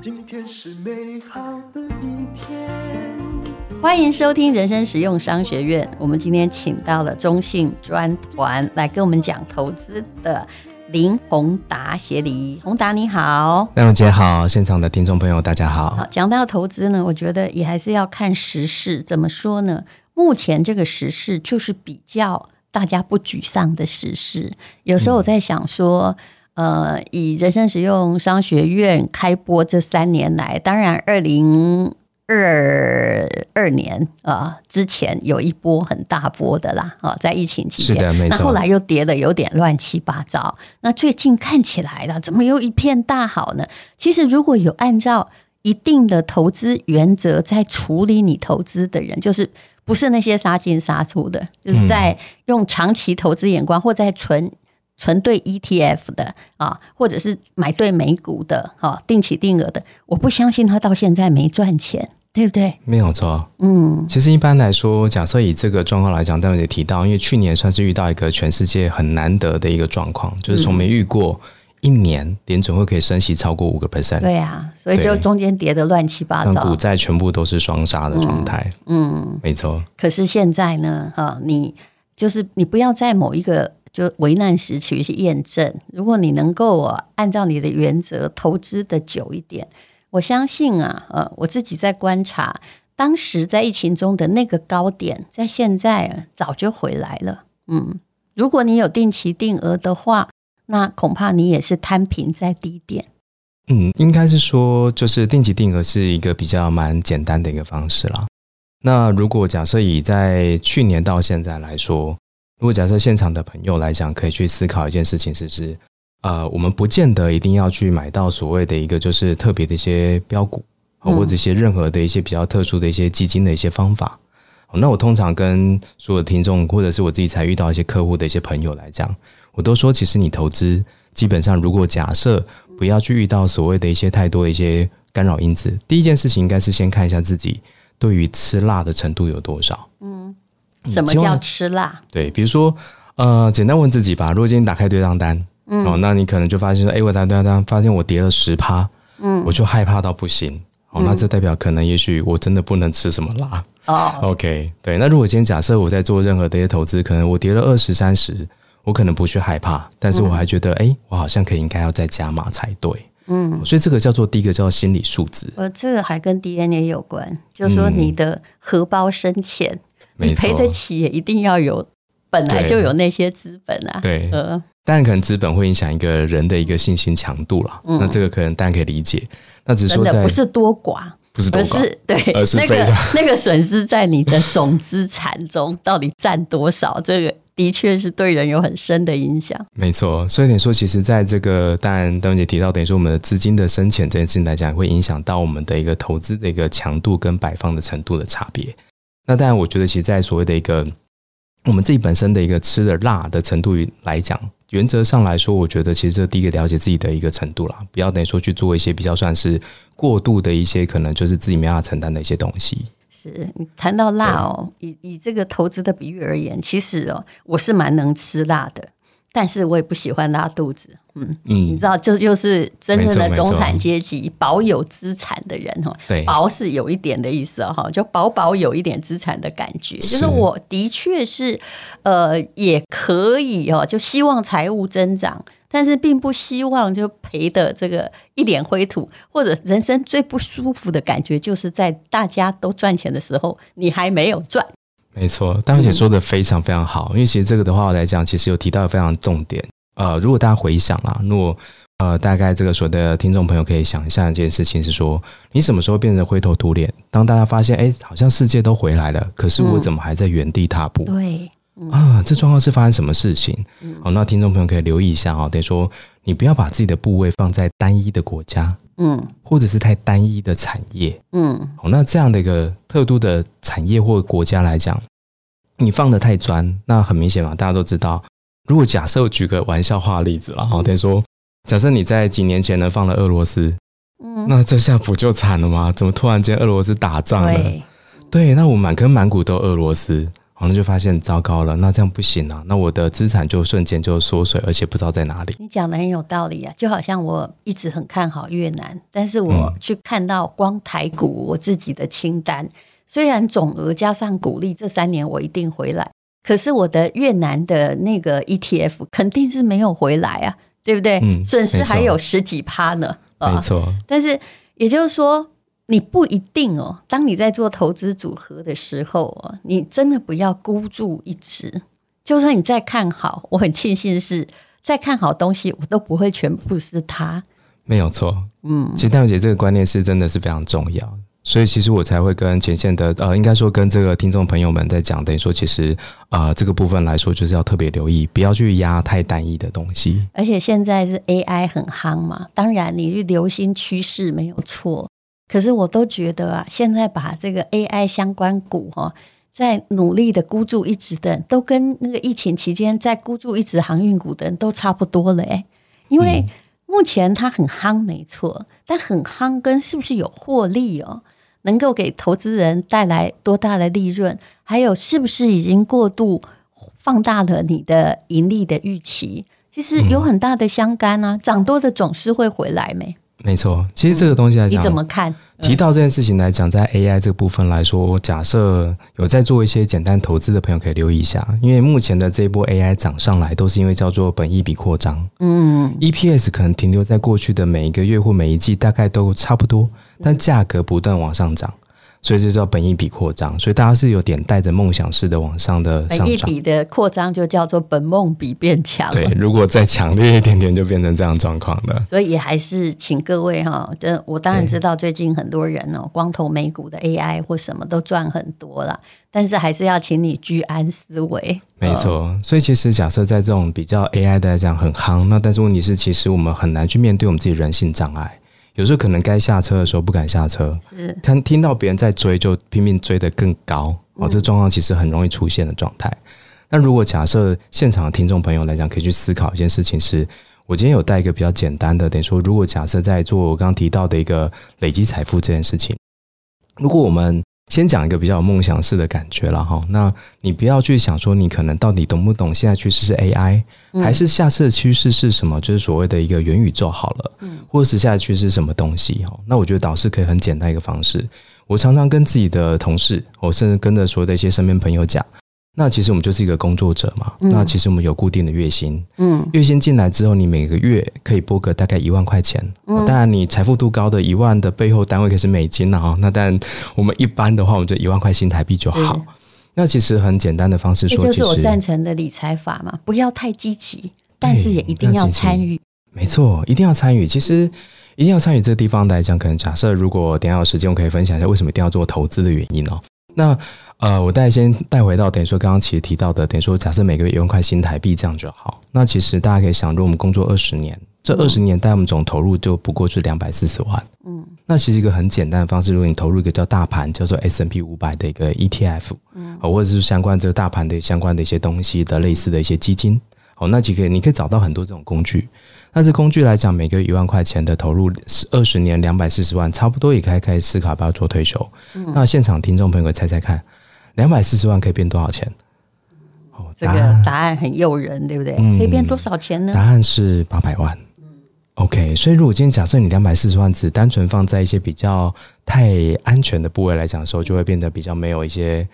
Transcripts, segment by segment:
今天是美好的一天。欢迎收听人生实用商学院。我们今天请到了中信专团来跟我们讲投资的林宏达协理。宏达你好，亮姐好，现场的听众朋友大家好。好，讲到投资呢，我觉得也还是要看时事。怎么说呢？目前这个时事就是比较大家不沮丧的时事。有时候我在想说。嗯呃，以人生实用商学院开播这三年来，当然二零二二年啊、呃、之前有一波很大波的啦啊，在疫情期间，那后来又跌得有点乱七八糟。那最近看起来了，怎么又一片大好呢？其实如果有按照一定的投资原则在处理你投资的人，就是不是那些杀进杀出的，就是在用长期投资眼光或在存。存对 ETF 的啊，或者是买对美股的啊，定期定额的，我不相信他到现在没赚钱，对不对？没有错，嗯，其实一般来说，假设以这个状况来讲，待会也提到，因为去年算是遇到一个全世界很难得的一个状况，就是从没遇过一年联准会可以升息超过五个 percent，对啊，所以就中间跌得乱七八糟，股债全部都是双杀的状态，嗯，嗯没错。可是现在呢，哈，你就是你不要在某一个。就危难时期去验证，如果你能够按照你的原则投资的久一点，我相信啊，呃，我自己在观察，当时在疫情中的那个高点，在现在早就回来了。嗯，如果你有定期定额的话，那恐怕你也是摊平在低点。嗯，应该是说，就是定期定额是一个比较蛮简单的一个方式啦。那如果假设以在去年到现在来说，如果假设现场的朋友来讲，可以去思考一件事情，是不是呃，我们不见得一定要去买到所谓的一个就是特别的一些标股，或者一些任何的一些比较特殊的一些基金的一些方法。那我通常跟所有的听众，或者是我自己才遇到一些客户的一些朋友来讲，我都说，其实你投资基本上，如果假设不要去遇到所谓的一些太多的一些干扰因子，第一件事情应该是先看一下自己对于吃辣的程度有多少。嗯。什么叫吃辣？对，比如说，呃，简单问自己吧。如果今天打开对账单，嗯，哦，那你可能就发现说，哎，我打对账单，发现我跌了十趴，嗯，我就害怕到不行。哦，那这代表可能也许我真的不能吃什么辣。哦，OK，对。那如果今天假设我在做任何的一些投资，可能我跌了二十三十，我可能不去害怕，但是我还觉得，哎，我好像可以应该要再加码才对。嗯，所以这个叫做第一个叫做心理素质。呃，这个还跟 DNA 有关，就是说你的荷包深浅。你赔得起也一定要有，本来就有那些资本啊。对，呃，但可能资本会影响一个人的一个信心强度了。嗯，那这个可能大家可以理解。那只是说在不是多寡，不是多寡，是对，而是那个那个损失在你的总资产中到底占多少？这个的确是对人有很深的影响。没错，所以等于说，其实在这个当然，邓姐提到，等于说我们的资金的深浅这件事情来讲，会影响到我们的一个投资的一个强度跟摆放的程度的差别。那当然，我觉得其实，在所谓的一个我们自己本身的一个吃的辣的程度来讲，原则上来说，我觉得其实这第一个了解自己的一个程度啦，不要等于说去做一些比较算是过度的一些可能就是自己没办法承担的一些东西。是你谈到辣哦，以以这个投资的比喻而言，其实哦，我是蛮能吃辣的。但是我也不喜欢拉肚子，嗯嗯，你知道，这就是真正的中产阶级，保有资产的人哈。对，保是有一点的意思哈，就保保有一点资产的感觉。就是我的确是，呃，也可以哦，就希望财务增长，但是并不希望就赔的这个一脸灰土，或者人生最不舒服的感觉，就是在大家都赚钱的时候，你还没有赚。没错，大姐说的非常非常好，因为其实这个的话来讲，其实有提到非常重点。呃，如果大家回想啊，如果呃大概这个所有的听众朋友可以想一下一件事情是说，你什么时候变成灰头土脸？当大家发现，哎，好像世界都回来了，可是我怎么还在原地踏步？嗯、对，嗯、啊，这状况是发生什么事情？好，那听众朋友可以留意一下啊，等于说你不要把自己的部位放在单一的国家。嗯，或者是太单一的产业，嗯，好，那这样的一个特殊的产业或国家来讲，你放得太专，那很明显嘛，大家都知道。如果假设我举个玩笑话的例子了，好，等于说，假设你在几年前呢放了俄罗斯，嗯，那这下不就惨了吗？怎么突然间俄罗斯打仗了？对，对，那我满坑满谷都俄罗斯，然后就发现糟糕了，那这样不行啊，那我的资产就瞬间就缩水，而且不知道在哪里。你讲的很有道理啊，就好像我一直很看好越南，但是我去看到光台股我自己的清单，嗯、虽然总额加上股利，这三年我一定回来，可是我的越南的那个 ETF 肯定是没有回来啊，对不对？嗯，损失还有十几趴呢，没错。啊、但是也就是说。你不一定哦。当你在做投资组合的时候哦，你真的不要孤注一掷。就算你再看好，我很庆幸是再看好东西，我都不会全部是它。没有错，嗯，其实戴小姐这个观念是真的是非常重要，所以其实我才会跟前线的呃，应该说跟这个听众朋友们在讲，等于说其实啊、呃，这个部分来说就是要特别留意，不要去压太单一的东西。而且现在是 AI 很夯嘛，当然你去留心趋势没有错。可是我都觉得啊，现在把这个 AI 相关股哈，在努力的孤注一掷的，都跟那个疫情期间在孤注一掷航运股的人都差不多了哎。因为目前它很夯没错，但很夯跟是不是有获利哦，能够给投资人带来多大的利润，还有是不是已经过度放大了你的盈利的预期，其实有很大的相干啊。涨多的总是会回来没？没错，其实这个东西来讲，你怎么看？提到这件事情来讲，在 AI 这个部分来说，假设有在做一些简单投资的朋友可以留意一下，因为目前的这一波 AI 涨上来，都是因为叫做本益比扩张。嗯，EPS 可能停留在过去的每一个月或每一季，大概都差不多，但价格不断往上涨。所以这叫本益比扩张，所以大家是有点带着梦想式的往上的上涨。本益比的扩张就叫做本梦比变强。对，如果再强烈一点点，就变成这样状况了。所以也还是请各位哈，这我当然知道最近很多人哦，光投美股的 AI 或什么都赚很多了，但是还是要请你居安思危。没错，所以其实假设在这种比较 AI 的来讲很夯，那但是问题是，其实我们很难去面对我们自己人性障碍。有时候可能该下车的时候不敢下车，是看听到别人在追就拼命追得更高哦，这状况其实很容易出现的状态。那如果假设现场的听众朋友来讲，可以去思考一件事情是：我今天有带一个比较简单的，等于说，如果假设在做我刚刚提到的一个累积财富这件事情，如果我们先讲一个比较有梦想式的感觉了哈，那你不要去想说你可能到底懂不懂现在趋势是 AI，还是下次的趋势是什么？就是所谓的一个元宇宙好了，或者是下次趋势是什么东西哈？那我觉得导师可以很简单一个方式，我常常跟自己的同事，我甚至跟着所有的一些身边朋友讲。那其实我们就是一个工作者嘛，嗯、那其实我们有固定的月薪，嗯，月薪进来之后，你每个月可以拨个大概一万块钱，嗯，当然你财富度高的一万的背后单位可是美金啊，那但我们一般的话，我们就一万块新台币就好。那其实很简单的方式说，就是我赞成的理财法嘛，不要太积极，但是也一定要参与。没错，一定要参与。其实一定要参与这个地方来讲，可能假设如果等下有时间，我可以分享一下为什么一定要做投资的原因哦。那呃，我带先带回到等于说刚刚其实提到的，等于说假设每个月一万块新台币这样就好。那其实大家可以想，如果我们工作二十年，这二十年带我们总投入就不过是两百四十万。嗯，那其实一个很简单的方式，如果你投入一个叫大盘，叫做 S n P 五百的一个 ETF，嗯，或者是相关这个大盘的相关的一些东西的类似的一些基金，哦，那几个你可以找到很多这种工具。但是工具来讲，每个月一万块钱的投入，二十年两百四十万，差不多也可以开始思考要不要做退休。嗯，那现场听众朋友猜猜看。两百四十万可以变多少钱？哦，这个答案很诱人，对不对？可以变多少钱呢？答案是八百万。OK，所以如果今天假设你两百四十万只单纯放在一些比较太安全的部位来讲的时候，就会变得比较没有一些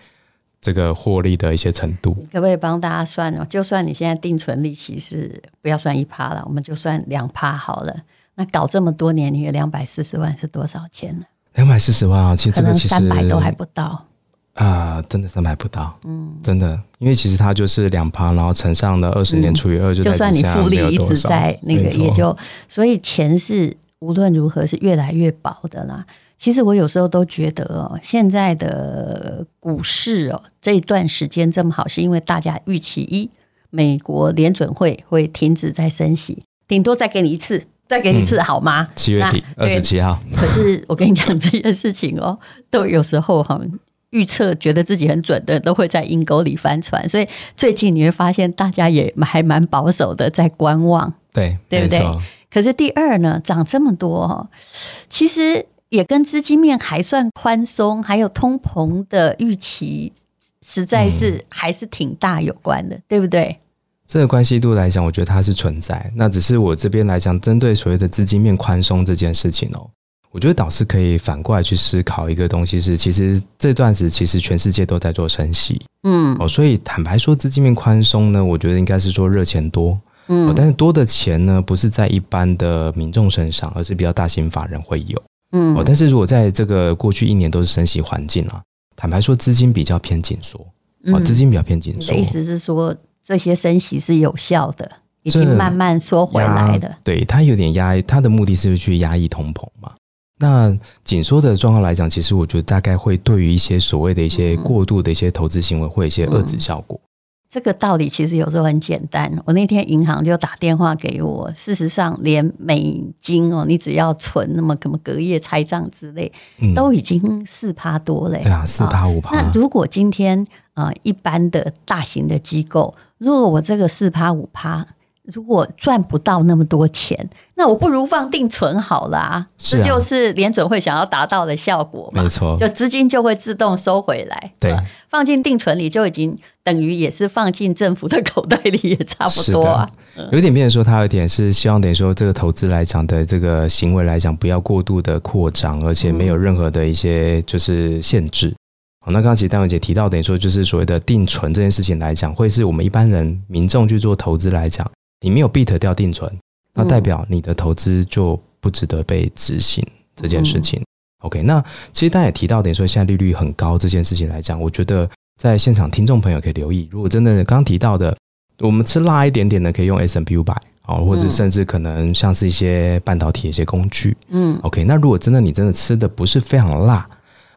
这个获利的一些程度。可不可以帮大家算哦？就算你现在定存利息是不要算一趴了，我们就算两趴好了。那搞这么多年，你的两百四十万是多少钱呢？两百四十万啊，其实这个其实三百都还不到。啊、呃，真的三百不到，嗯，真的，因为其实它就是两趴，然后乘上了二十年除以二，就就算你复利一直在那个，也就所以钱是无论如何是越来越薄的啦。其实我有时候都觉得哦，现在的股市哦，这一段时间这么好，是因为大家预期一，美国联准会会停止再升息，顶多再给你一次，再给你一次好吗？七月底二十七号。可是我跟你讲这件事情哦，都有时候哈。预测觉得自己很准的，都会在阴沟里翻船。所以最近你会发现，大家也还蛮保守的，在观望。对，对不对？可是第二呢，涨这么多，其实也跟资金面还算宽松，还有通膨的预期实在是还是挺大有关的，嗯、对不对？这个关系度来讲，我觉得它是存在。那只是我这边来讲，针对所谓的资金面宽松这件事情哦，我觉得导师可以反过来去思考一个东西是，其实这段子其实全世界都在做升息，嗯，哦，所以坦白说，资金面宽松呢，我觉得应该是说热钱多，嗯、哦，但是多的钱呢，不是在一般的民众身上，而是比较大型法人会有，嗯，哦，但是如果在这个过去一年都是升息环境啊，坦白说，资金比较偏紧缩，哦，资金比较偏紧缩，嗯、意思是说。这些升息是有效的，已经慢慢缩回来的。对，它有点压抑，它的目的是去压抑通膨嘛。那紧缩的状况来讲，其实我觉得大概会对于一些所谓的一些过度的一些投资行为，会有一些遏制效果。嗯。这个道理其实有时候很简单。我那天银行就打电话给我，事实上连美金哦，你只要存那么什么隔夜拆账之类，都已经四趴多嘞。对啊，四趴五趴。那如果今天呃一般的大型的机构，如果我这个四趴五趴，如果赚不到那么多钱，那我不如放定存好了啊！这就是联准会想要达到的效果嘛。没错，就资金就会自动收回来。对，放进定存里就已经等于也是放进政府的口袋里，也差不多啊。有点变成说，它有点是希望等于说这个投资来讲的这个行为来讲，不要过度的扩张，而且没有任何的一些就是限制。好，那刚刚其实戴文姐提到，等于说就是所谓的定存这件事情来讲，会是我们一般人民众去做投资来讲，你没有 beat 掉定存，那代表你的投资就不值得被执行这件事情。OK，那其实大家也提到，等于说现在利率很高这件事情来讲，我觉得在现场听众朋友可以留意，如果真的刚刚提到的，我们吃辣一点点的，可以用 S&P 500哦，或者甚至可能像是一些半导体的一些工具，嗯，OK，那如果真的你真的吃的不是非常辣。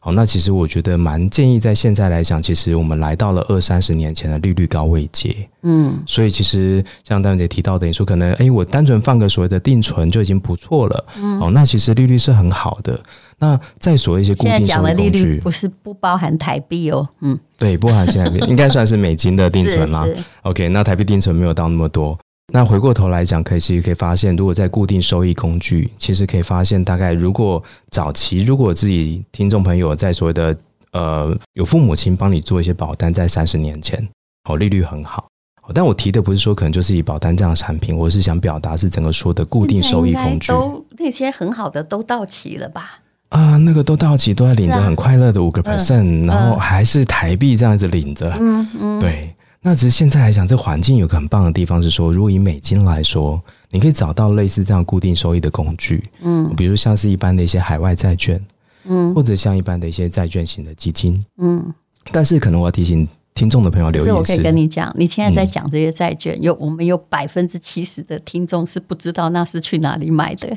哦，那其实我觉得蛮建议，在现在来讲，其实我们来到了二三十年前的利率高位阶，嗯，所以其实像戴文姐提到的，你说可能，哎，我单纯放个所谓的定存就已经不错了，嗯，哦，那其实利率是很好的。那再所谓一些固定收益工具，利率不是不包含台币哦，嗯，对，不包含现在币，应该算是美金的定存啦。OK，那台币定存没有到那么多。那回过头来讲，可以其实可以发现，如果在固定收益工具，其实可以发现，大概如果早期，如果自己听众朋友在所谓的呃有父母亲帮你做一些保单，在三十年前，哦，利率很好。但我提的不是说可能就是以保单这样的产品，我是想表达是整个说的固定收益工具，都那些很好的都到期了吧？啊，那个都到期，都在领着很快乐的五个 percent，然后还是台币这样子领着，嗯嗯，对。那只是现在来讲，这环境有个很棒的地方是说，如果以美金来说，你可以找到类似这样固定收益的工具，嗯，比如像是一般的一些海外债券，嗯，或者像一般的一些债券型的基金，嗯。但是可能我要提醒听众的朋友留意，是我可以跟你讲，你现在在讲这些债券，有我们有百分之七十的听众是不知道那是去哪里买的。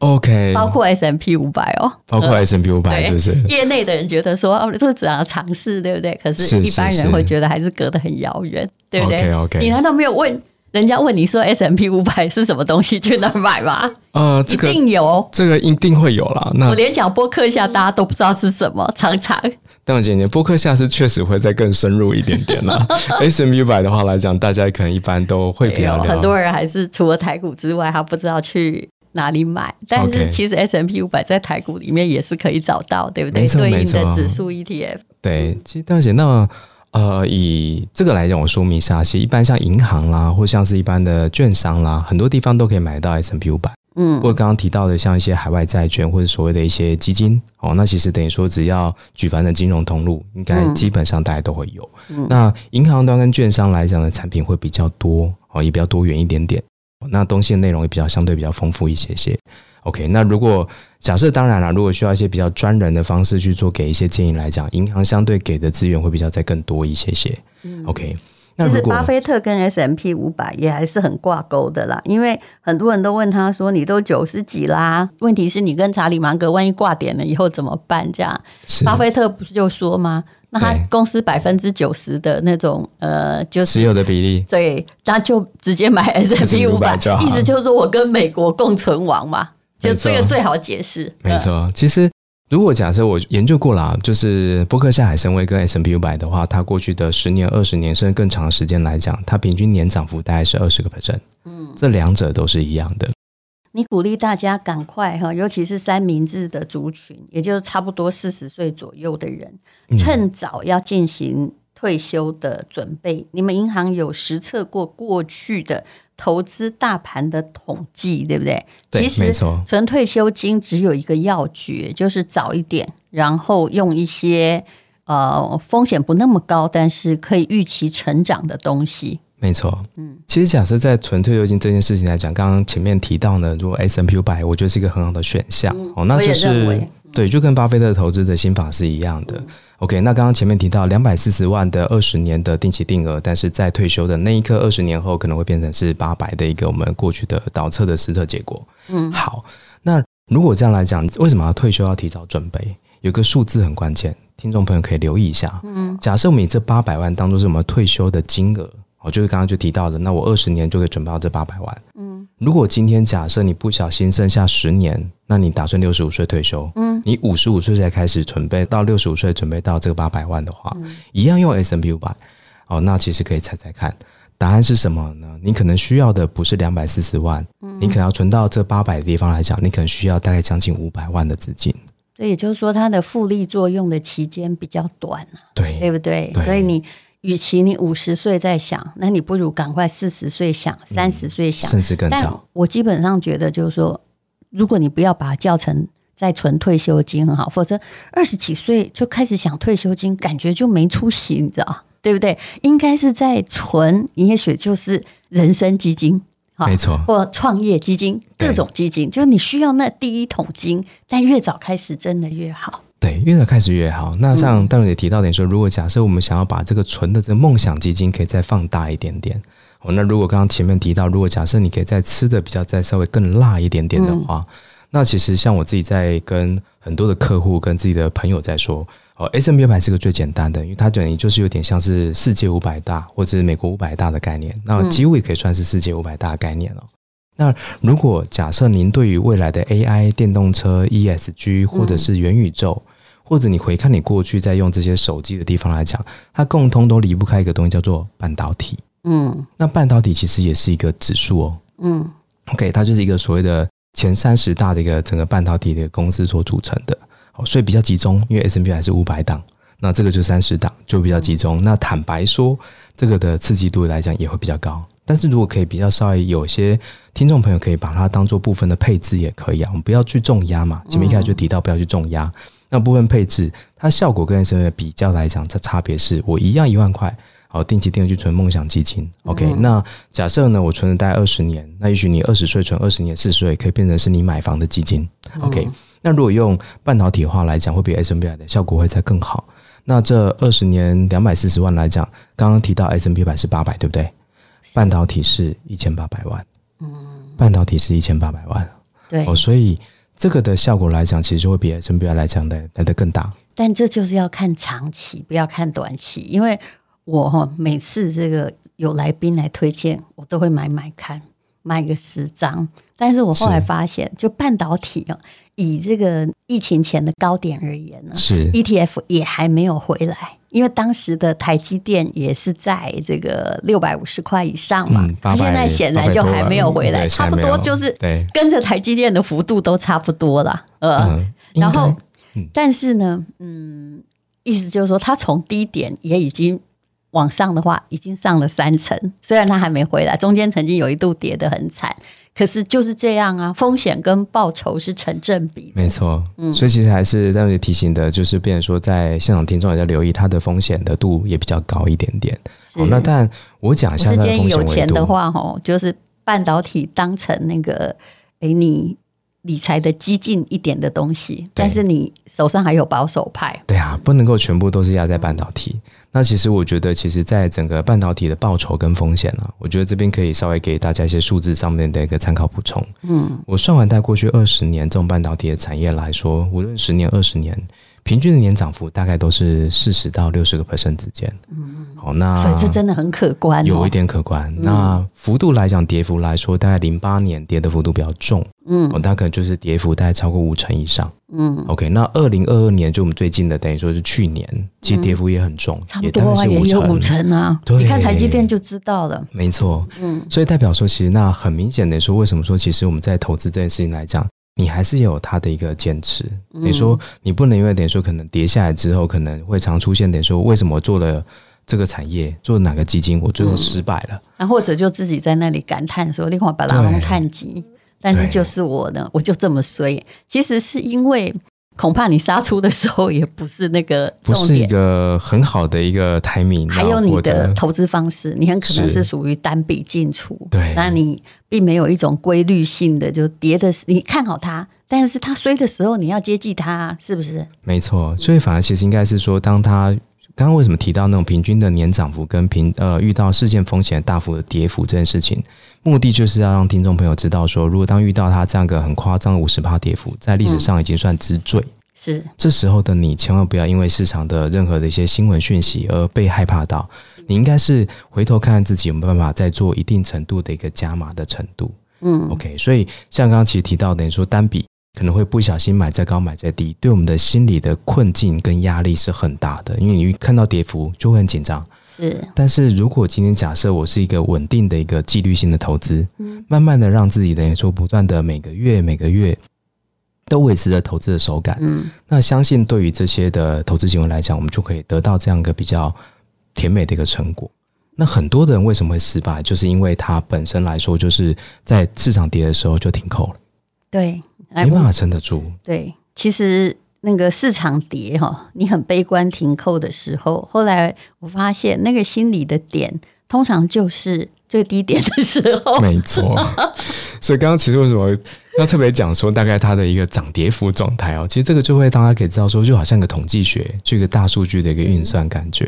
OK，包括 S M P 五百哦，包括 S M P 五百是不是？业内的人觉得说哦，这是怎样尝试，对不对？可是一般人会觉得还是隔得很遥远，对不对？OK，OK 你难道没有问人家问你说 S M P 五百是什么东西，去哪儿买吗？呃，这个一定有，这个一定会有啦。那我连讲播客下，大家都不知道是什么，常常。但我觉得波克夏是确实会再更深入一点点啦。S&P 五百的话来讲，大家可能一般都会比较了。很多人还是除了台股之外，他不知道去。哪里买？但是其实 S M P 五百在台股里面也是可以找到，对不对？对应的指数 ETF。对，其实大姐，那呃，以这个来讲，我说明一下，其实一般像银行啦，或像是一般的券商啦，很多地方都可以买到 S M P 五百。嗯，或者刚刚提到的，像一些海外债券或者所谓的一些基金哦，那其实等于说，只要举凡的金融通路，应该基本上大家都会有。嗯，那银行端跟券商来讲的产品会比较多哦，也比较多元一点点。那东西的内容也比较相对比较丰富一些些。OK，那如果假设当然了，如果需要一些比较专人的方式去做给一些建议来讲，银行相对给的资源会比较再更多一些些。OK，那其实巴菲特跟 S M P 五百也还是很挂钩的啦，因为很多人都问他说：“你都九十几啦，问题是你跟查理芒格万一挂点了以后怎么办？”这样，巴菲特不是就说吗？那他公司百分之九十的那种呃，就是持有的比例，对，那就直接买 S M P 五百，意思就是说我跟美国共存亡嘛，就这个最好解释。没错，其实如果假设我研究过了，就是伯克夏海参崴跟 S&P 五百的话，它过去的十年、二十年甚至更长的时间来讲，它平均年涨幅大概是二十个 percent，嗯，这两者都是一样的。你鼓励大家赶快哈，尤其是三明治的族群，也就是差不多四十岁左右的人，趁早要进行退休的准备，你们银行有实测过过去的投资大盘的统计，对不对？对，其实没错。存退休金只有一个要诀，就是早一点，然后用一些呃风险不那么高，但是可以预期成长的东西。没错，嗯，其实假设在存退休金这件事情来讲，刚刚前面提到呢，如果 S&P 500，我觉得是一个很好的选项。嗯、哦，那就是对，就跟巴菲特投资的心法是一样的。嗯 OK，那刚刚前面提到两百四十万的二十年的定期定额，但是在退休的那一刻，二十年后可能会变成是八百的一个我们过去的导测的实测结果。嗯，好，那如果这样来讲，为什么要退休要提早准备？有个数字很关键，听众朋友可以留意一下。嗯，假设我们以这八百万当做是我们退休的金额。我就是刚刚就提到的，那我二十年就可以准备到这八百万。嗯，如果今天假设你不小心剩下十年，那你打算六十五岁退休？嗯，你五十五岁才开始准备到六十五岁准备到这个八百万的话，嗯，一样用 S&P 500。哦，那其实可以猜猜看，答案是什么呢？你可能需要的不是两百四十万，嗯，你可能要存到这八百的地方来讲，你可能需要大概将近五百万的资金。所以也就是说，它的复利作用的期间比较短，对，对不对？对，所以你。与其你五十岁在想，那你不如赶快四十岁想，三十岁想，甚至更早。我基本上觉得，就是说，如果你不要把它叫成在存退休金很好，否则二十几岁就开始想退休金，感觉就没出息，你知道对不对？应该是在存，也许就是人生基金，没错，或创业基金，各种基金，就是你需要那第一桶金，但越早开始真的越好。对，越早开始越好。那像待会也提到点说，如果假设我们想要把这个存的这个梦想基金可以再放大一点点，哦，那如果刚刚前面提到，如果假设你可以再吃的比较再稍微更辣一点点的话，嗯、那其实像我自己在跟很多的客户跟自己的朋友在说，哦，S&P 500是个最简单的，因为它等于就是有点像是世界五百大或者是美国五百大的概念，那几乎也可以算是世界五百大的概念了。那如果假设您对于未来的 AI、电动车、ESG 或者是元宇宙，或者你回看你过去在用这些手机的地方来讲，它共通都离不开一个东西，叫做半导体。嗯，那半导体其实也是一个指数哦。嗯，OK，它就是一个所谓的前三十大的一个整个半导体的公司所组成的。好，所以比较集中，因为 S M P 还是五百档，那这个就三十档就比较集中。那坦白说，这个的刺激度来讲也会比较高。但是如果可以比较稍微有些听众朋友可以把它当做部分的配置也可以啊，我们不要去重压嘛。前面一开始就提到不要去重压。那部分配置，它效果跟 S&P 比较来讲，这差别是我一样一万块，好，定期定额去存梦想基金，OK、嗯。那假设呢，我存了大概二十年，那也许你二十岁存二十年，四十岁可以变成是你买房的基金，OK、嗯。那如果用半导体的话来讲，会比 S&P 的效果会再更好。那这二十年两百四十万来讲，刚刚提到 S&P 百是八百，对不对？半导体是一千八百万，嗯，半导体是一千八百万，对，哦，所以。这个的效果来讲，其实就会比 S&P 来讲的来得更大。但这就是要看长期，不要看短期。因为我哈每次这个有来宾来推荐，我都会买买看，买个十张。但是我后来发现，就半导体啊，以这个疫情前的高点而言呢，是 ETF 也还没有回来。因为当时的台积电也是在这个六百五十块以上嘛，它、嗯、现在显然就还没有回来，差不多就是跟着台积电的幅度都差不多了。呃，嗯、然后、嗯，但是呢，嗯，意思就是说，它从低点也已经往上的话，已经上了三成，虽然它还没回来，中间曾经有一度跌得很惨。可是就是这样啊，风险跟报酬是成正比。没错，嗯，所以其实还是让你提醒的，就是变成说，在现场听众也在留意，它的风险的度也比较高一点点。哦，那但我讲一下它的风险维度。建议有钱的话，哦，就是半导体当成那个，诶，你理财的激进一点的东西，但是你手上还有保守派。对啊，不能够全部都是压在半导体。嗯那其实我觉得，其实，在整个半导体的报酬跟风险呢、啊，我觉得这边可以稍微给大家一些数字上面的一个参考补充。嗯，我算完在过去二十年这种半导体的产业来说，无论十年、二十年，平均的年涨幅大概都是四十到六十个 percent 之间。嗯，好，那这真的很可观、哦，有一点可观。嗯、那幅度来讲，跌幅来说，大概零八年跌的幅度比较重。嗯，哦，大概就是跌幅大概超过五成以上。嗯，OK，那二零二二年就我们最近的，等于说是去年，其实跌幅也很重，嗯、差不多啊，也有五成啊。对，你看台积电就知道了。没错，嗯，所以代表说，其实那很明显的说，为什么说，其实我们在投资这件事情来讲，你还是有它的一个坚持。你说你不能因为等于说可能跌下来之后，可能会常出现等于说，为什么做了。这个产业，做哪个基金，我最后失败了。那、嗯啊、或者就自己在那里感叹说：“你看把拉龙探急，但是就是我呢，我就这么衰。”其实是因为。恐怕你杀出的时候也不是那个不是一个很好的一个 timing。还有你的投资方式，你很可能是属于单笔进出，对，那你并没有一种规律性的，就跌的是你看好它，但是它衰的时候你要接济它，是不是？没错，所以反而其实应该是说，当它。刚刚为什么提到那种平均的年涨幅跟平呃遇到事件风险大幅的跌幅这件事情，目的就是要让听众朋友知道说，如果当遇到它这样一个很夸张的五十趴跌幅，在历史上已经算之最。嗯、是这时候的你，千万不要因为市场的任何的一些新闻讯息而被害怕到，你应该是回头看看自己有没有办法再做一定程度的一个加码的程度。嗯，OK，所以像刚刚其实提到的，你说单笔。可能会不小心买再高买再低，对我们的心理的困境跟压力是很大的，因为你一看到跌幅就会很紧张。是，但是如果今天假设我是一个稳定的一个纪律性的投资，嗯，慢慢的让自己等于说不断的每个月每个月都维持着投资的手感，嗯，那相信对于这些的投资行为来讲，我们就可以得到这样一个比较甜美的一个成果。那很多的人为什么会失败，就是因为他本身来说就是在市场跌的时候就停扣了，对。没办法撑得住。对，其实那个市场跌哈，你很悲观停扣的时候，后来我发现那个心理的点，通常就是最低点的时候。没错。所以刚刚其实为什么要特别讲说，大概它的一个涨跌幅状态哦，其实这个就会大家可以知道说，就好像个统计学，这个大数据的一个运算感觉，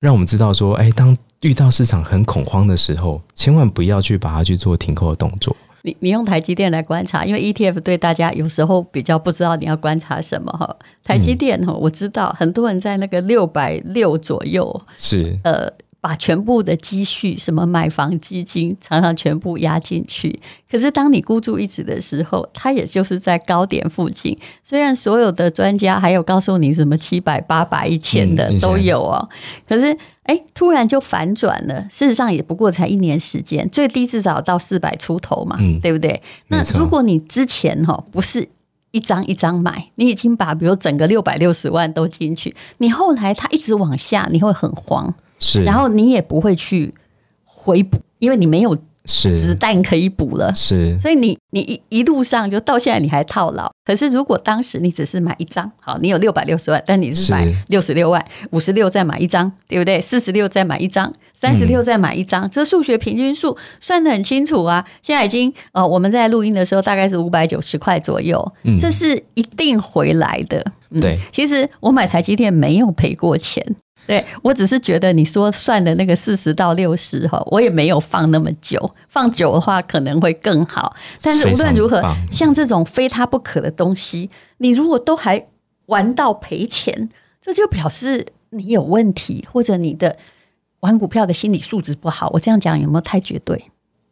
让我们知道说，哎，当遇到市场很恐慌的时候，千万不要去把它去做停扣的动作。你你用台积电来观察，因为 ETF 对大家有时候比较不知道你要观察什么哈。台积电哈，我知道很多人在那个六百六左右，是呃，把全部的积蓄什么买房基金常常全部压进去。可是当你孤注一掷的时候，它也就是在高点附近。虽然所有的专家还有告诉你什么七百、八百、一千的都有哦，可是。哎，突然就反转了。事实上也不过才一年时间，最低至少到四百出头嘛，嗯，对不对？那如果你之前哈不是一张一张买，你已经把比如整个六百六十万都进去，你后来它一直往下，你会很慌，是，然后你也不会去回补，因为你没有。是子弹可以补了，是，所以你你一一路上就到现在你还套牢。可是如果当时你只是买一张，好，你有六百六十万，但你是买六十六万，五十六再买一张，对不对？四十六再买一张，三十六再买一张，嗯、这数学平均数算得很清楚啊。现在已经呃，我们在录音的时候大概是五百九十块左右，嗯，这是一定回来的。嗯、对，其实我买台积电没有赔过钱。对，我只是觉得你说算的那个四十到六十哈，我也没有放那么久，放久的话可能会更好。但是无论如何，像这种非他不可的东西，你如果都还玩到赔钱，这就表示你有问题，或者你的玩股票的心理素质不好。我这样讲有没有太绝对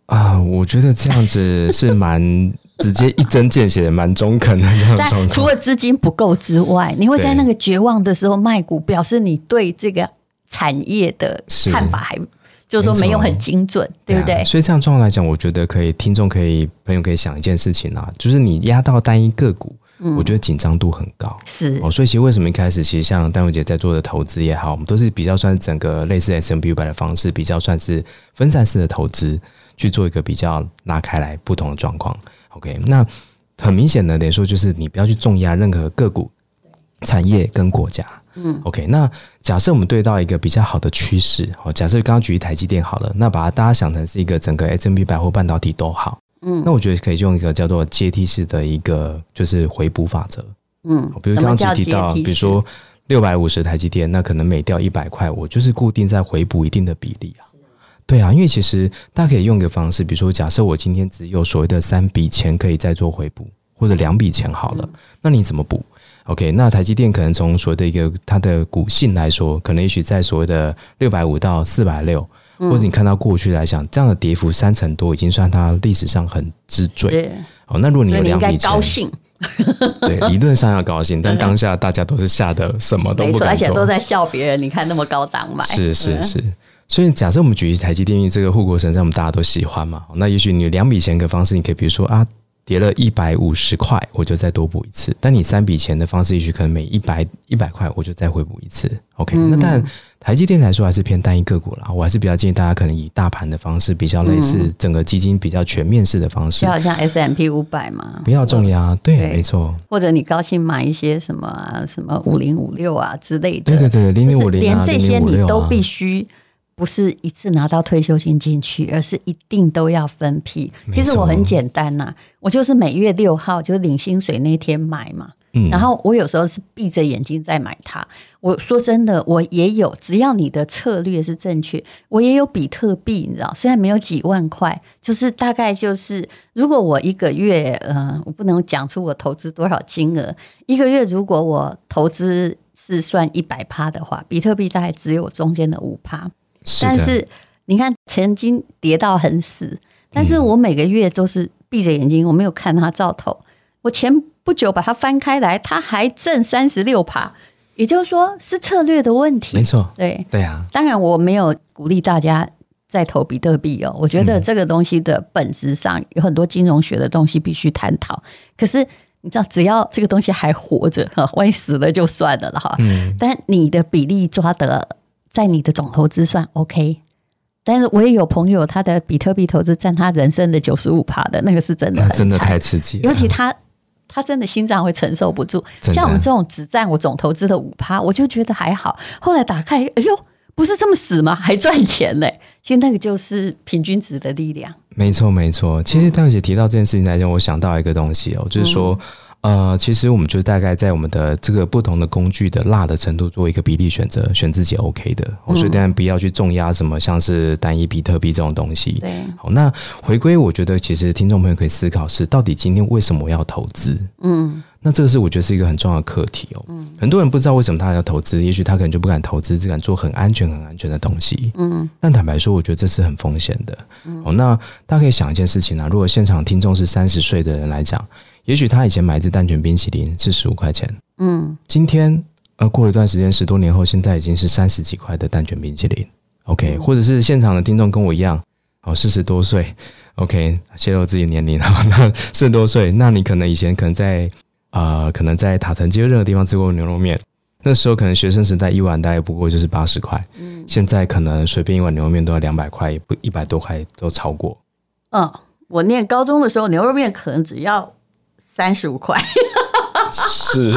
啊？我觉得这样子是蛮。直接一针见血，蛮中肯的这样 状况。但除了资金不够之外，你会在那个绝望的时候卖股，表示你对这个产业的看法还就是说没有很精准，对不对？啊、所以这样状况来讲，我觉得可以，听众可以，朋友可以想一件事情啊，就是你压到单一个股，嗯、我觉得紧张度很高。是哦，所以其实为什么一开始，其实像丹如姐在做的投资也好，我们都是比较算是整个类似500的方式，比较算是分散式的投资去做一个比较拉开来不同的状况。OK，那很明显的，等于说就是你不要去重压任何个股、产业跟国家。嗯，OK，那假设我们对到一个比较好的趋势，好，假设刚刚举例台积电好了，那把它大家想成是一个整个 S M B 百货半导体都好。嗯，那我觉得可以用一个叫做阶梯式的一个就是回补法则。嗯，比如刚刚提到，比如说六百五十台积电，那可能每掉一百块，我就是固定在回补一定的比例啊。对啊，因为其实大家可以用一个方式，比如说，假设我今天只有所谓的三笔钱可以再做回补，或者两笔钱好了，那你怎么补？OK，那台积电可能从所谓的一个它的股性来说，可能也许在所谓的六百五到四百六，或者你看到过去来讲，这样的跌幅三成多，已经算它历史上很之最。哦，那如果你有两笔钱，高兴，对，理论上要高兴，但当下大家都是吓得什么都不敢做，而且都在笑别人。你看那么高档买，是是是。所以，假设我们举一台积电这个护国神山，我们大家都喜欢嘛？那也许你两笔钱的方式，你可以比如说啊，跌了一百五十块，我就再多补一次。但你三笔钱的方式，也许可能每一百一百块，我就再回补一次。OK，、嗯、那但台积电来说还是偏单一个股啦，我还是比较建议大家可能以大盘的方式，比较类似整个基金比较全面式的方式，就好像 S M P 五百嘛，不要重压，对，对没错。或者你高兴买一些什么啊，什么五零五六啊之类的，对对对，零零五零，连这些你都必须不是一次拿到退休金进去，而是一定都要分批。其实我很简单呐、啊，我就是每月六号就是领薪水那天买嘛。然后我有时候是闭着眼睛在买它。我说真的，我也有，只要你的策略是正确，我也有比特币，你知道，虽然没有几万块，就是大概就是，如果我一个月，呃，我不能讲出我投资多少金额，一个月如果我投资是算一百趴的话，比特币大概只有中间的五趴。但是你看，曾经跌到很死，但是我每个月都是闭着眼睛，我没有看它兆头，我前。不久把它翻开来，它还挣三十六趴，也就是说是策略的问题。没错，对对啊。当然我没有鼓励大家再投比特币哦，我觉得这个东西的本质上有很多金融学的东西必须探讨。可是你知道，只要这个东西还活着哈，万一死了就算了了哈。嗯。但你的比例抓得在你的总投资算 OK。但是我也有朋友，他的比特币投资占他人生的九十五趴的那个是真的，真的太刺激，尤其他。他真的心脏会承受不住，像我们这种只占我总投资的五趴，我就觉得还好。后来打开，哎呦，不是这么死吗？还赚钱嘞！其实那个就是平均值的力量。没错，没错。其实大姐提到这件事情来讲，我想到一个东西哦，就是说。呃，其实我们就大概在我们的这个不同的工具的辣的程度做一个比例选择，选自己 OK 的。嗯、所以当然不要去重压什么像是单一比特币这种东西。对，好，那回归，我觉得其实听众朋友可以思考是，到底今天为什么我要投资？嗯，那这个是我觉得是一个很重要的课题哦。嗯，很多人不知道为什么他要投资，也许他可能就不敢投资，只敢做很安全、很安全的东西。嗯，但坦白说，我觉得这是很风险的。嗯，好，那大家可以想一件事情啊，如果现场听众是三十岁的人来讲。也许他以前买一支蛋卷冰淇淋是十五块钱，嗯，今天呃过了一段时间，十多年后，现在已经是三十几块的蛋卷冰淇淋，OK，或者是现场的听众跟我一样，哦，四十多岁，OK，泄露自己年龄啊，那四十多岁，那你可能以前可能在啊、呃，可能在塔城街任何地方吃过牛肉面，那时候可能学生时代一碗大概不过就是八十块，嗯，现在可能随便一碗牛肉面都要两百块，不一百多块都超过。嗯，我念高中的时候，牛肉面可能只要。三十五块，是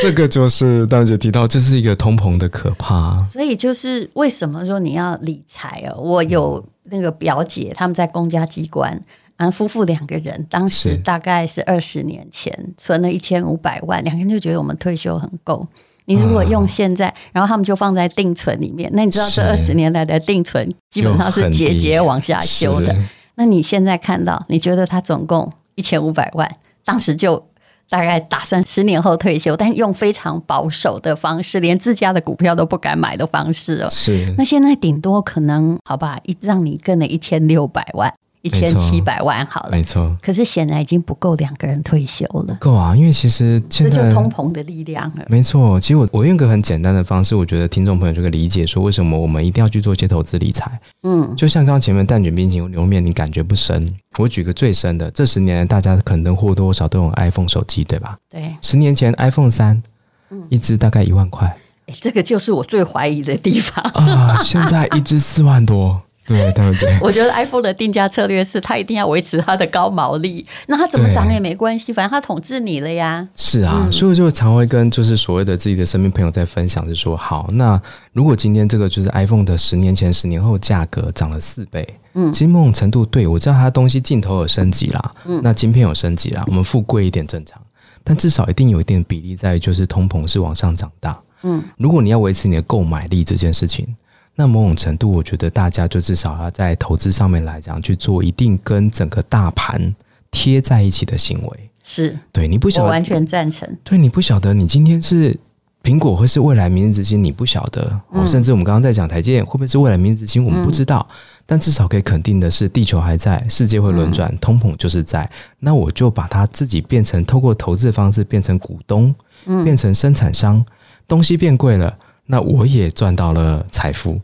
这个就是大姐提到，这是一个通膨的可怕。所以就是为什么说你要理财哦？我有那个表姐，他们在公家机关，啊，夫妇两个人，当时大概是二十年前存了一千五百万，两个人就觉得我们退休很够。你如果用现在，然后他们就放在定存里面，那你知道这二十年来的定存基本上是节节往下修的。那你现在看到，你觉得他总共一千五百万？当时就大概打算十年后退休，但用非常保守的方式，连自家的股票都不敢买的方式哦。是，那现在顶多可能好吧，一让你跟了一千六百万。一千七百万好了，没错。可是显然已经不够两个人退休了。够啊，因为其实现在这就通膨的力量了。没错，其实我我用个很简单的方式，我觉得听众朋友就可以理解说，为什么我们一定要去做一些投资理财。嗯，就像刚刚前面蛋卷冰淇淋牛肉面，你感觉不深。我举个最深的，这十年来大家可能或多或少都有 iPhone 手机，对吧？对。十年前 iPhone 三，嗯，一支大概一万块。哎，这个就是我最怀疑的地方啊！现在一支四万多。对，当然 我觉得 iPhone 的定价策略是，它一定要维持它的高毛利，那它怎么涨也没关系，反正它统治你了呀。是啊，嗯、所以我就常会跟就是所谓的自己的身边朋友在分享，就说好，那如果今天这个就是 iPhone 的十年前、十年后价格涨了四倍，嗯，其实某种程度对我知道它东西镜头有升级啦，嗯，那晶片有升级啦，我们付贵一点正常，但至少一定有一定比例在于就是通膨是往上长大，嗯，如果你要维持你的购买力这件事情。那某种程度，我觉得大家就至少要在投资上面来讲，去做一定跟整个大盘贴在一起的行为。是对，你不晓得，完全赞成。对，你不晓得，你今天是苹果，会是未来明日之星，你不晓得。哦，甚至我们刚刚在讲台积电会不会是未来明日之星，我们不知道。嗯。但至少可以肯定的是，地球还在，世界会轮转，嗯。通膨就是在。那我就把它自己变成透过投资的方式变成股东，嗯，变成生产商，东西变贵了，那我也赚到了财富。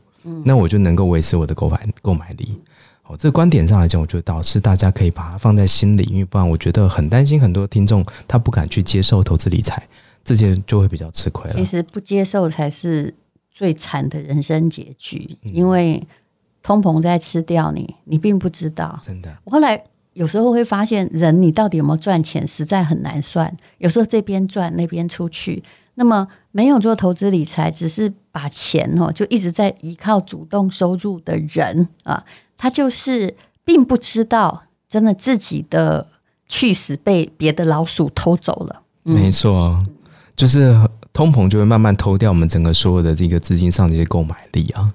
那我就能够维持我的购买购买力。哦，这个观点上来讲，我觉得倒是大家可以把它放在心里，因为不然我觉得很担心很多听众他不敢去接受投资理财，这些就会比较吃亏了。其实不接受才是最惨的人生结局，嗯、因为通膨在吃掉你，你并不知道。真的，我后来有时候会发现，人你到底有没有赚钱，实在很难算。有时候这边赚，那边出去。那么没有做投资理财，只是把钱哦，就一直在依靠主动收入的人啊，他就是并不知道，真的自己的去死被别的老鼠偷走了。没错，就是通膨就会慢慢偷掉我们整个所有的这个资金上的一些购买力啊。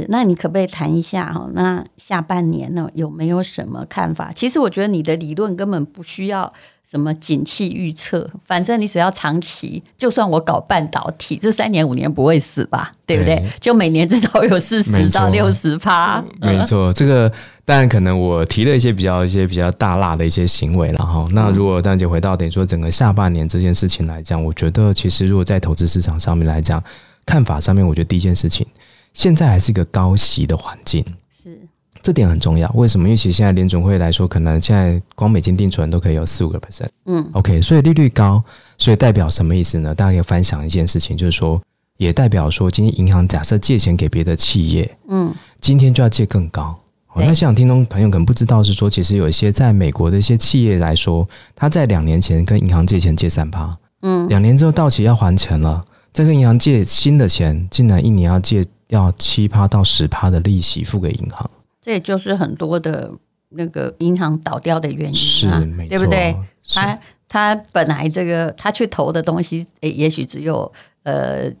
是，那你可不可以谈一下哈？那下半年呢，有没有什么看法？其实我觉得你的理论根本不需要什么景气预测，反正你只要长期，就算我搞半导体，这三年五年不会死吧？对不对？对，就每年至少有四十到六十趴。没错，这个当然可能我提了一些比较一些比较大辣的一些行为了哈。那如果蛋姐回到等于说整个下半年这件事情来讲，我觉得其实如果在投资市场上面来讲，看法上面，我觉得第一件事情。现在还是一个高息的环境，是这点很重要。为什么？因为其实现在联准会来说，可能现在光美金定存都可以有四五个 percent。嗯，OK，所以利率高，所以代表什么意思呢？大家可以分享一件事情，就是说，也代表说，今天银行假设借钱给别的企业，嗯，今天就要借更高。哦，那现场听众朋友可能不知道，是说，其实有一些在美国的一些企业来说，他在两年前跟银行借钱借三趴，嗯，两年之后到期要还钱了，再跟银行借新的钱，竟然一年要借。要七趴到十趴的利息付给银行，这也就是很多的那个银行倒掉的原因，是没错，对不对？他他本来这个他去投的东西，诶，也许只有呃。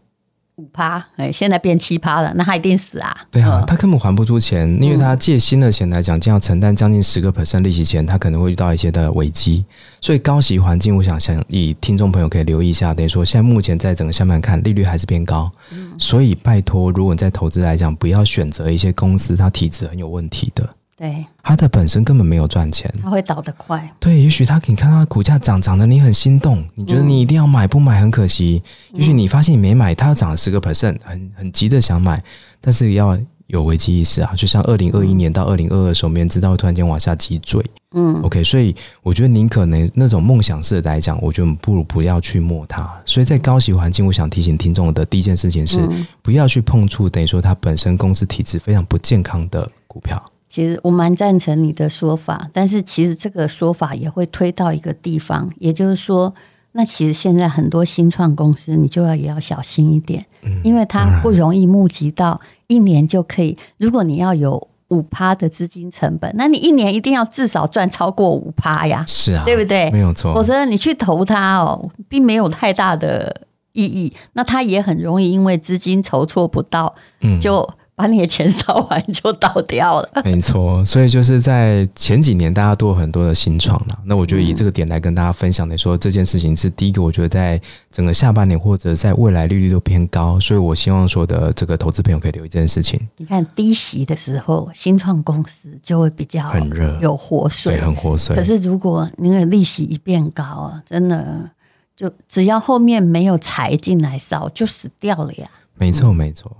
五趴，哎，现在变七趴了，那他一定死啊！对啊，他根本还不出钱，因为他借新的钱来讲，就要承担将近十个 percent 利息钱，他可能会遇到一些的危机。所以高息环境，我想想，以听众朋友可以留意一下，等于说现在目前在整个下面看，利率还是偏高。嗯，所以拜托，如果你在投资来讲，不要选择一些公司，它体质很有问题的。对，它的本身根本没有赚钱，它会倒得快。对，也许它给你看到的股价涨涨的，你很心动，你觉得你一定要买，不买很可惜。嗯、也许你发现你没买，它要涨了十个 percent，很很急的想买，但是要有危机意识啊。就像二零二一年到二零二二的时候，没人知道会突然间往下急坠。嗯，OK，所以我觉得您可能那种梦想式的来讲，我觉得不如不要去摸它。所以在高息环境，我想提醒听众的第一件事情是，不要去碰触等于说它本身公司体质非常不健康的股票。其实我蛮赞成你的说法，但是其实这个说法也会推到一个地方，也就是说，那其实现在很多新创公司，你就要也要小心一点，嗯，因为它不容易募集到一年就可以。如果你要有五趴的资金成本，那你一年一定要至少赚超过五趴呀，是啊，对不对？没有错，否则你去投它哦，并没有太大的意义。那它也很容易因为资金筹措不到，嗯，就。把你的钱烧完就倒掉了，没错。所以就是在前几年，大家都有很多的新创了。那我觉得以这个点来跟大家分享的说，这件事情是第一个。我觉得在整个下半年或者在未来利率都偏高，所以我希望说的这个投资朋友可以留意这件事情。你看低息的时候，新创公司就会比较很热，有活水，对，很活水。可是如果那个利息一变高啊，真的就只要后面没有财进来烧，就死掉了呀。没错，没错。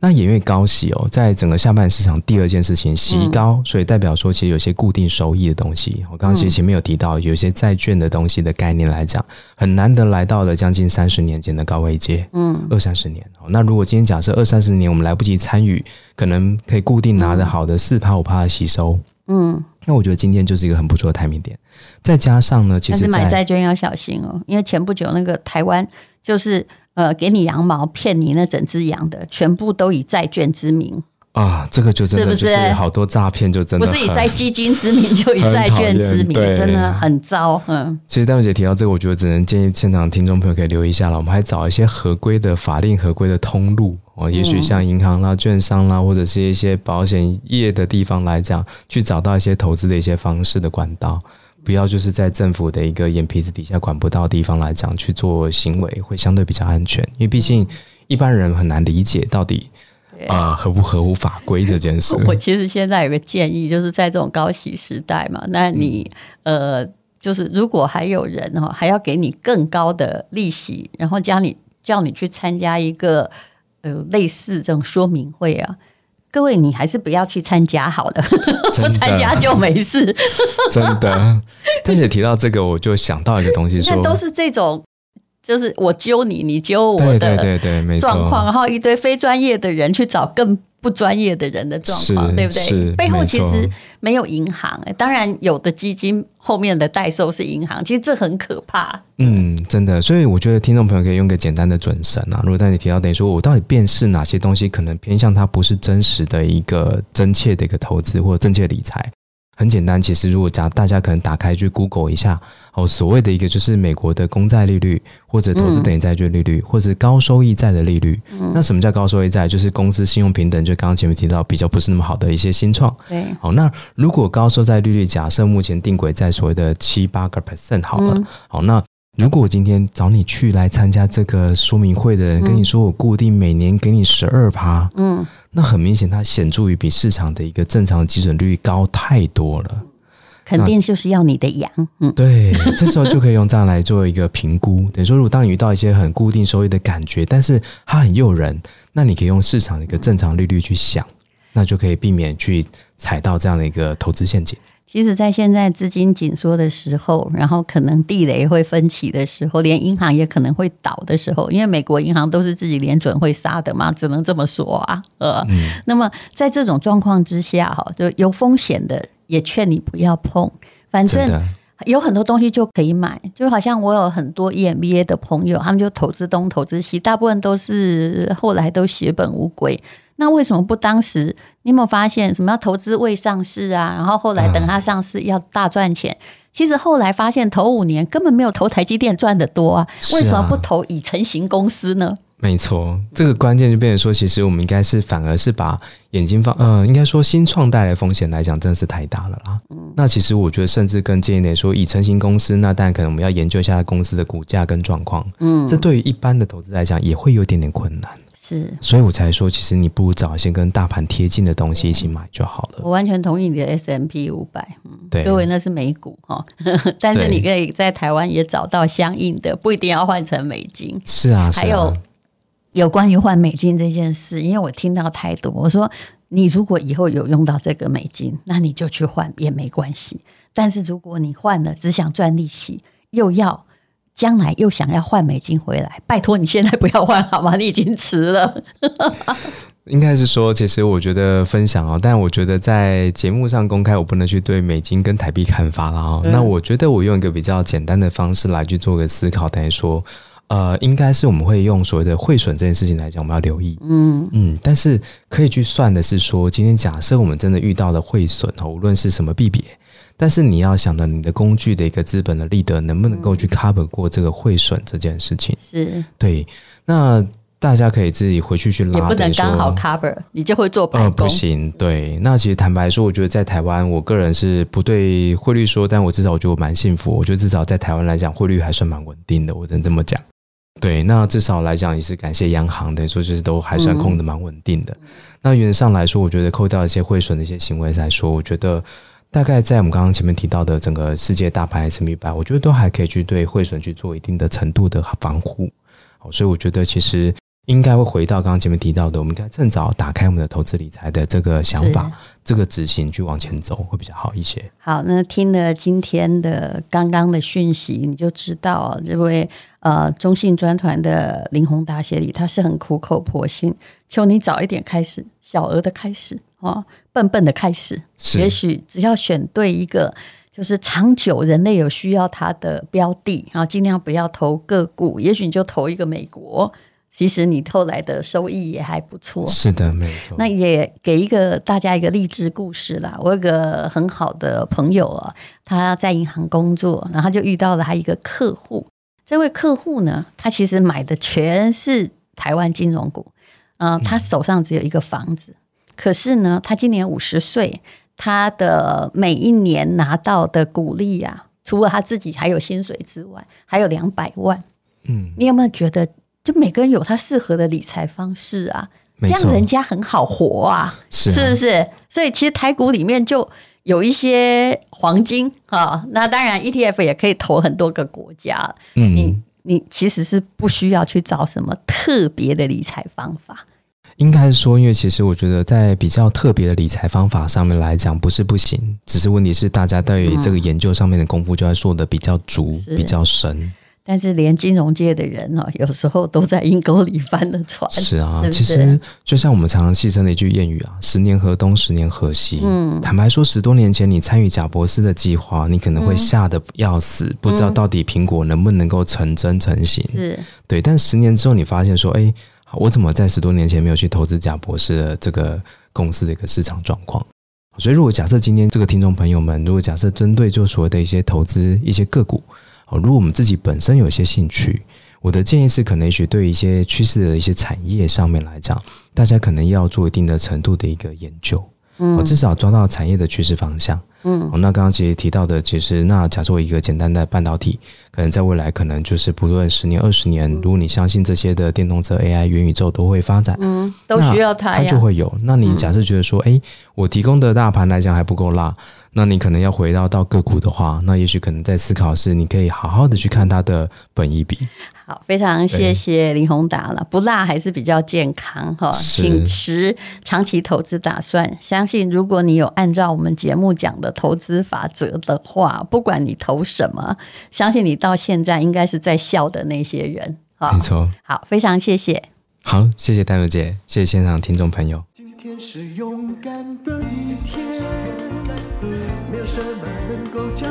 那也因为高息哦，在整个下半市场，第二件事情，息高，所以代表说，其实有些固定收益的东西。我刚刚其实前面有提到，有些债券的东西的概念来讲，很难得来到了将近三十年前的高位阶，嗯，二三十年。那如果今天假设二三十年我们来不及参与，可能可以固定拿的好的四趴五趴的吸收，嗯，那我觉得今天就是一个很不错的 timing 点。再加上呢，其实买债券要小心哦，因为前不久那个台湾就是。呃，给你羊毛骗你那整只羊的，全部都以债券之名啊，这个就真的就是好多诈骗，就真的不是以债基金之名，就以 债券之名，真的很糟。嗯，其实戴文姐提到这个，我觉得只能建议现场的听众朋友可以留意一下了。我们还找一些合规的法令合规的通路哦，也许像银行啦、券商啦，或者是一些保险业的地方来讲，去找到一些投资的一些方式的管道。不要就是在政府的一个眼皮子底下管不到的地方来讲去做行为，会相对比较安全。因为毕竟一般人很难理解到底啊、呃、合不合乎法规这件事。我其实现在有个建议，就是在这种高息时代嘛，那你呃，就是如果还有人哈，还要给你更高的利息，然后叫你叫你去参加一个呃类似这种说明会啊。各位，你还是不要去参加好了，不参加就没事。真的，但是提到这个，我就想到一个东西说，说都是这种就是我揪你，你揪我的对对对对，状况，然后一堆非专业的人去找更不专业的人的状况，对不对？背后其实没有银行，当然有的基金后面的代售是银行，其实这很可怕。嗯，真的，所以我觉得听众朋友可以用个简单的准绳啊。如果当你提到等于说我到底辨识哪些东西可能偏向它不是真实的一个真切的一个投资或者正确理财。很简单，其实如果讲大家可能打开去 Google 一下哦，所谓的一个就是美国的公债利率，或者投资等级债券利率，嗯、或者高收益债的利率。嗯、那什么叫高收益债？就是公司信用平等，就刚刚前面提到比较不是那么好的一些新创。对，好，那如果高收益债利率假设目前定轨在所谓的七八个 percent 好了，嗯、好那。如果我今天找你去来参加这个说明会的人跟你说，我固定每年给你十二趴，嗯，那很明显，它显著于比市场的一个正常的基准利率高太多了，肯定就是要你的羊，嗯，对，这时候就可以用这样来做一个评估。等于说，如果当你遇到一些很固定收益的感觉，但是它很诱人，那你可以用市场的一个正常利率去想，那就可以避免去踩到这样的一个投资陷阱。其实，在现在资金紧缩的时候，然后可能地雷会分歧的时候，连银行也可能会倒的时候，因为美国银行都是自己联准会杀的嘛，只能这么说啊。呃，嗯、那么在这种状况之下，哈，就有风险的也劝你不要碰，反正有很多东西就可以买，就好像我有很多 EMBA 的朋友，他们就投资东投资西，大部分都是后来都血本无归。那为什么不当时？你有没有发现什么要投资未上市啊？然后后来等它上市要大赚钱。嗯、其实后来发现头五年根本没有投台积电赚的多啊。为什么不投已成型公司呢？没错，这个关键就变成说，其实我们应该是反而是把眼睛放，呃，应该说新创带来风险来讲，真的是太大了啦。嗯、那其实我觉得，甚至更建议点说，已成型公司，那当然可能我们要研究一下公司的股价跟状况。嗯，这对于一般的投资来讲，也会有点点困难。是，所以我才说，其实你不如找一些跟大盘贴近的东西一起买就好了。我完全同意你的 S M P 五百，嗯，对，各位那是美股哈，但是你可以在台湾也找到相应的，不一定要换成美金。是啊，是啊，还有有关于换美金这件事，因为我听到太多，我说你如果以后有用到这个美金，那你就去换也没关系。但是如果你换了只想赚利息，又要。将来又想要换美金回来，拜托你现在不要换好吗？你已经迟了。应该是说，其实我觉得分享哦，但我觉得在节目上公开，我不能去对美金跟台币看法了哦。嗯、那我觉得我用一个比较简单的方式来去做个思考，等于说，呃，应该是我们会用所谓的汇损这件事情来讲，我们要留意。嗯嗯，但是可以去算的是说，今天假设我们真的遇到了汇损哦，无论是什么币别。但是你要想的，你的工具的一个资本的利得能不能够去 cover 过这个汇损这件事情？是对。那大家可以自己回去去拉，也不能刚好 cover，你就会做白工。呃，不行。对，那其实坦白说，我觉得在台湾，我个人是不对汇率说，但我至少我觉得我蛮幸福。我觉得至少在台湾来讲，汇率还算蛮稳定的，我只能这么讲。对，那至少来讲也是感谢央行等于，说就是都还算控的蛮稳定的。嗯、那原则上来说，我觉得扣掉一些汇损的一些行为来说，我觉得。大概在我们刚刚前面提到的整个世界大盘 S&P 500，我觉得都还可以去对汇损去做一定的程度的防护。好所以我觉得其实应该会回到刚刚前面提到的，我们应该趁早打开我们的投资理财的这个想法，这个执行去往前走会比较好一些。好，那听了今天的刚刚的讯息，你就知道这位呃中信专团的林宏达协理，他是很苦口婆心，求你早一点开始，小额的开始。哦，笨笨的开始，也许只要选对一个，就是长久人类有需要它的标的，然后尽量不要投个股，也许你就投一个美国，其实你后来的收益也还不错。是的，没错。那也给一个大家一个励志故事啦。我有个很好的朋友啊，他在银行工作，然后就遇到了他一个客户。这位客户呢，他其实买的全是台湾金融股，嗯，他手上只有一个房子。可是呢，他今年五十岁，他的每一年拿到的股利啊，除了他自己还有薪水之外，还有两百万。嗯，你有没有觉得，就每个人有他适合的理财方式啊？这样人家很好活啊，是啊，是不是？所以其实台股里面就有一些黄金啊，那当然 ETF 也可以投很多个国家。嗯，你你其实是不需要去找什么特别的理财方法。应该是说，因为其实我觉得在比较特别的理财方法上面来讲，不是不行，只是问题是大家对于这个研究上面的功夫就要做的比较足、是比较深。但是连金融界的人哦，有时候都在阴沟里翻了船。是啊，是是其实就像我们常常戏称的一句谚语啊，“十年河东，十年河西。”嗯，坦白说，十多年前你参与贾博士的计划，你可能会吓得要死，嗯、不知道到底苹果能不能够成真成型。是，对。但十年之后，你发现说，哎，我怎么在十多年前没有去投资贾博士的这个公司的一个市场状况？所以，如果假设今天这个听众朋友们，如果假设针对就所谓的一些投资一些个股。如果我们自己本身有一些兴趣，我的建议是，可能也许对一些趋势的一些产业上面来讲，大家可能要做一定的程度的一个研究，嗯，至少抓到产业的趋势方向。嗯，那刚刚其实提到的，其实那假设我一个简单的半导体，可能在未来可能就是不论十年、二十年，如果你相信这些的电动车、AI、元宇宙都会发展，嗯，都需要它，它就会有。那你假设觉得说，哎、嗯，我提供的大盘来讲还不够辣。那你可能要回到到个股的话，那也许可能在思考是，你可以好好的去看它的本益比。好，非常谢谢林宏达了，不辣还是比较健康哈，请持长期投资打算。相信如果你有按照我们节目讲的投资法则的话，不管你投什么，相信你到现在应该是在笑的那些人。没错。好，非常谢谢。好，谢谢戴茹姐，谢谢现场听众朋友。今天是勇敢的一天。什么能够将